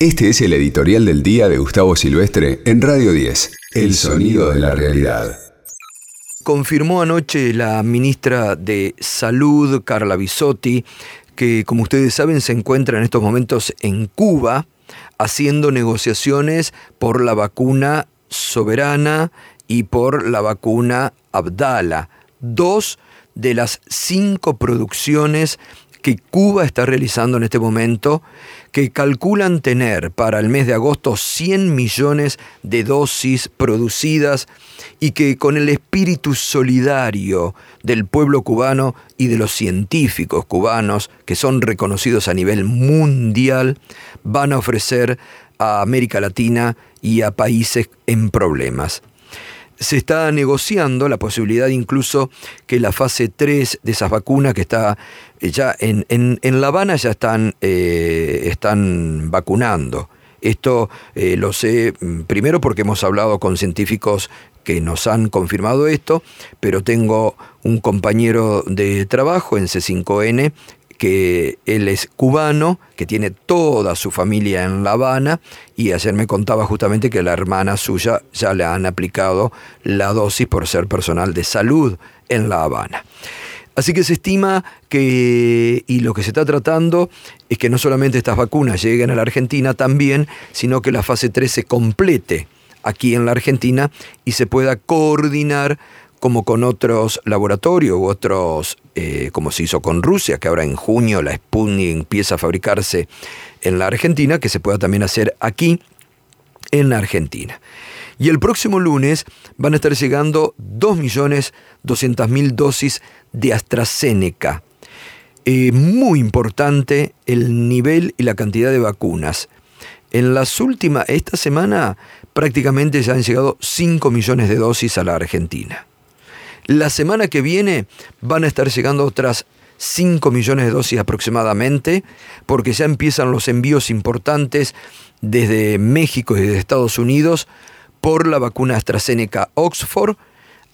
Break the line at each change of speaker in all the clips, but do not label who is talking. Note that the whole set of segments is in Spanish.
Este es el editorial del día de Gustavo Silvestre en Radio 10, El sonido de la realidad.
Confirmó anoche la ministra de Salud, Carla Bisotti, que como ustedes saben se encuentra en estos momentos en Cuba haciendo negociaciones por la vacuna soberana y por la vacuna Abdala, dos de las cinco producciones que Cuba está realizando en este momento, que calculan tener para el mes de agosto 100 millones de dosis producidas y que con el espíritu solidario del pueblo cubano y de los científicos cubanos, que son reconocidos a nivel mundial, van a ofrecer a América Latina y a países en problemas se está negociando la posibilidad incluso que la fase 3 de esas vacunas que está eh, ya en, en, La Habana ya están, eh, están vacunando. Esto eh, lo sé mm, primero porque hemos hablado con científicos que nos han confirmado esto, pero tengo un compañero de trabajo en C5N que él es cubano, que tiene toda su familia en La Habana, y ayer me contaba justamente que la hermana suya ya le han aplicado la dosis por ser personal de salud en La Habana. Así que se estima que, y lo que se está tratando es que no solamente estas vacunas lleguen a la Argentina también, sino que la fase 3 se complete aquí en la Argentina y se pueda coordinar como con otros laboratorios u otros, eh, como se hizo con Rusia, que ahora en junio la Sputnik empieza a fabricarse en la Argentina, que se pueda también hacer aquí en la Argentina. Y el próximo lunes van a estar llegando 2.200.000 dosis de AstraZeneca. Eh, muy importante el nivel y la cantidad de vacunas. En las últimas, esta semana prácticamente ya han llegado 5 millones de dosis a la Argentina. La semana que viene van a estar llegando otras 5 millones de dosis aproximadamente, porque ya empiezan los envíos importantes desde México y desde Estados Unidos por la vacuna AstraZeneca Oxford,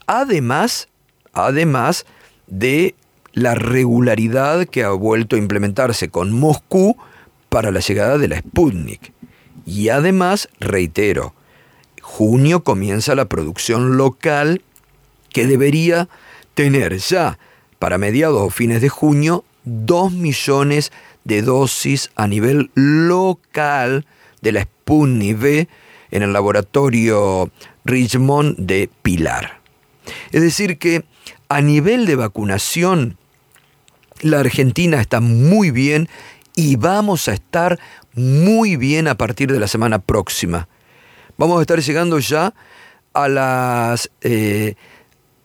además, además de la regularidad que ha vuelto a implementarse con Moscú para la llegada de la Sputnik. Y además, reitero, junio comienza la producción local que debería tener ya para mediados o fines de junio 2 millones de dosis a nivel local de la Sputnik V en el laboratorio Richmond de Pilar. Es decir que a nivel de vacunación, la Argentina está muy bien y vamos a estar muy bien a partir de la semana próxima. Vamos a estar llegando ya a las eh,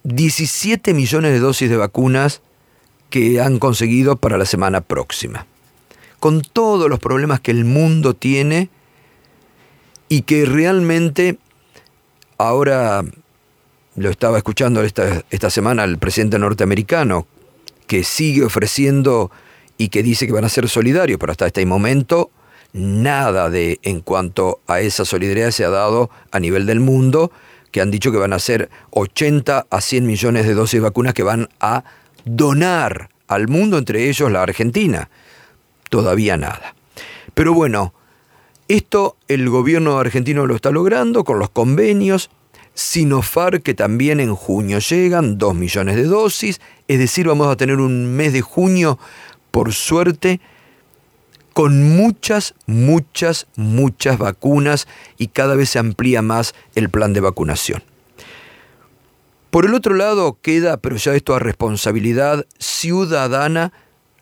17 millones de dosis de vacunas que han conseguido para la semana próxima. Con todos los problemas que el mundo tiene y que realmente ahora lo estaba escuchando esta, esta semana el presidente norteamericano, que sigue ofreciendo y que dice que van a ser solidarios, pero hasta este momento nada de en cuanto a esa solidaridad se ha dado a nivel del mundo que han dicho que van a ser 80 a 100 millones de dosis de vacunas que van a donar al mundo, entre ellos la Argentina. Todavía nada. Pero bueno, esto el gobierno argentino lo está logrando con los convenios. Sinofar, que también en junio llegan, 2 millones de dosis. Es decir, vamos a tener un mes de junio, por suerte, con muchas, muchas, muchas vacunas y cada vez se amplía más el plan de vacunación. Por el otro lado queda, pero ya esto a responsabilidad ciudadana,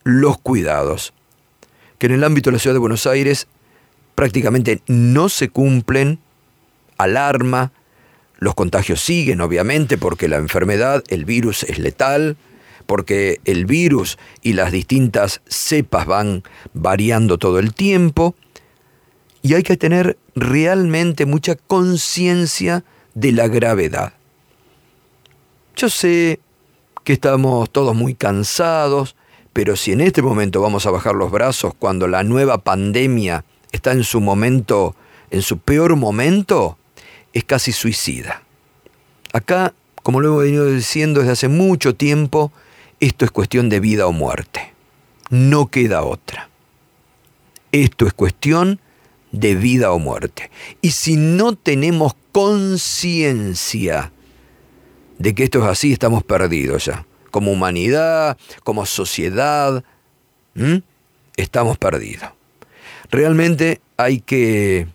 los cuidados, que en el ámbito de la ciudad de Buenos Aires prácticamente no se cumplen, alarma, los contagios siguen obviamente porque la enfermedad, el virus es letal, porque el virus y las distintas cepas van variando todo el tiempo y hay que tener realmente mucha conciencia de la gravedad. Yo sé que estamos todos muy cansados, pero si en este momento vamos a bajar los brazos cuando la nueva pandemia está en su momento, en su peor momento, es casi suicida. Acá, como lo hemos venido diciendo desde hace mucho tiempo, esto es cuestión de vida o muerte. No queda otra. Esto es cuestión de vida o muerte. Y si no tenemos conciencia de que esto es así, estamos perdidos ya. Como humanidad, como sociedad, estamos perdidos. Realmente hay que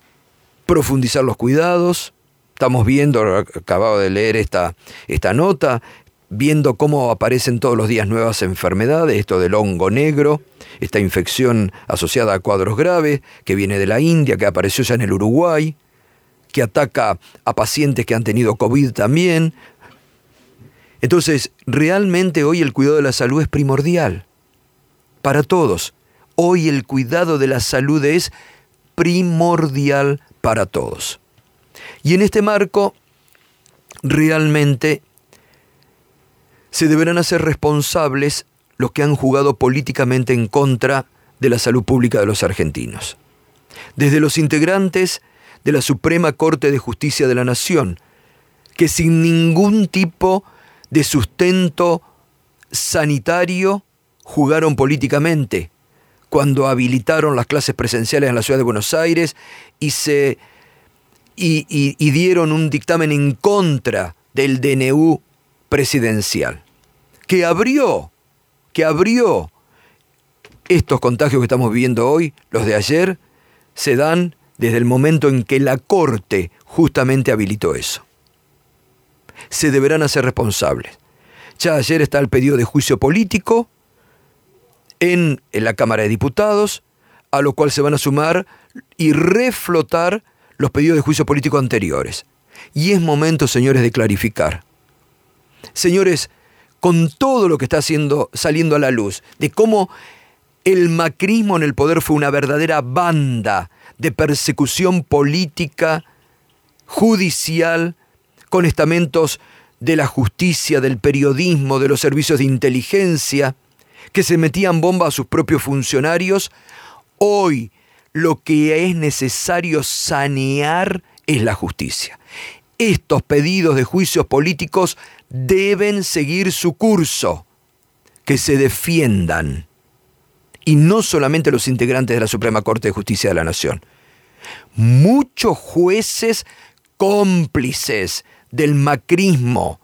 profundizar los cuidados. Estamos viendo, acabado de leer esta, esta nota, viendo cómo aparecen todos los días nuevas enfermedades, esto del hongo negro, esta infección asociada a cuadros graves, que viene de la India, que apareció ya en el Uruguay, que ataca a pacientes que han tenido COVID también. Entonces, realmente hoy el cuidado de la salud es primordial para todos. Hoy el cuidado de la salud es primordial para todos. Y en este marco, realmente se deberán hacer responsables los que han jugado políticamente en contra de la salud pública de los argentinos. Desde los integrantes de la Suprema Corte de Justicia de la Nación, que sin ningún tipo de sustento sanitario jugaron políticamente cuando habilitaron las clases presenciales en la ciudad de Buenos Aires y se y, dieron un dictamen en contra del DNU presidencial que abrió, que abrió estos contagios que estamos viviendo hoy, los de ayer, se dan desde el momento en que la Corte justamente habilitó eso. Se deberán hacer responsables. Ya ayer está el pedido de juicio político en, en la Cámara de Diputados, a lo cual se van a sumar y reflotar los pedidos de juicio político anteriores. Y es momento, señores, de clarificar. Señores, con todo lo que está haciendo, saliendo a la luz, de cómo el macrismo en el poder fue una verdadera banda de persecución política, judicial, con estamentos de la justicia, del periodismo, de los servicios de inteligencia, que se metían bomba a sus propios funcionarios, hoy lo que es necesario sanear es la justicia. Estos pedidos de juicios políticos deben seguir su curso, que se defiendan, y no solamente los integrantes de la Suprema Corte de Justicia de la Nación. Muchos jueces cómplices del macrismo,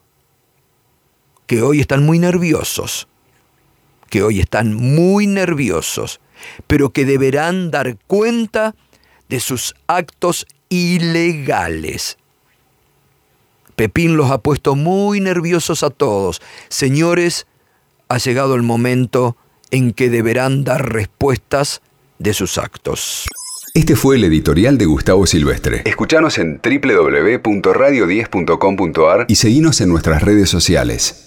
que hoy están muy nerviosos, que hoy están muy nerviosos, pero que deberán dar cuenta de sus actos ilegales. Pepín los ha puesto muy nerviosos a todos. Señores, ha llegado el momento en que deberán dar respuestas de sus actos.
Este fue el editorial de Gustavo Silvestre. Escuchanos en www.radio10.com.ar y seguinos en nuestras redes sociales.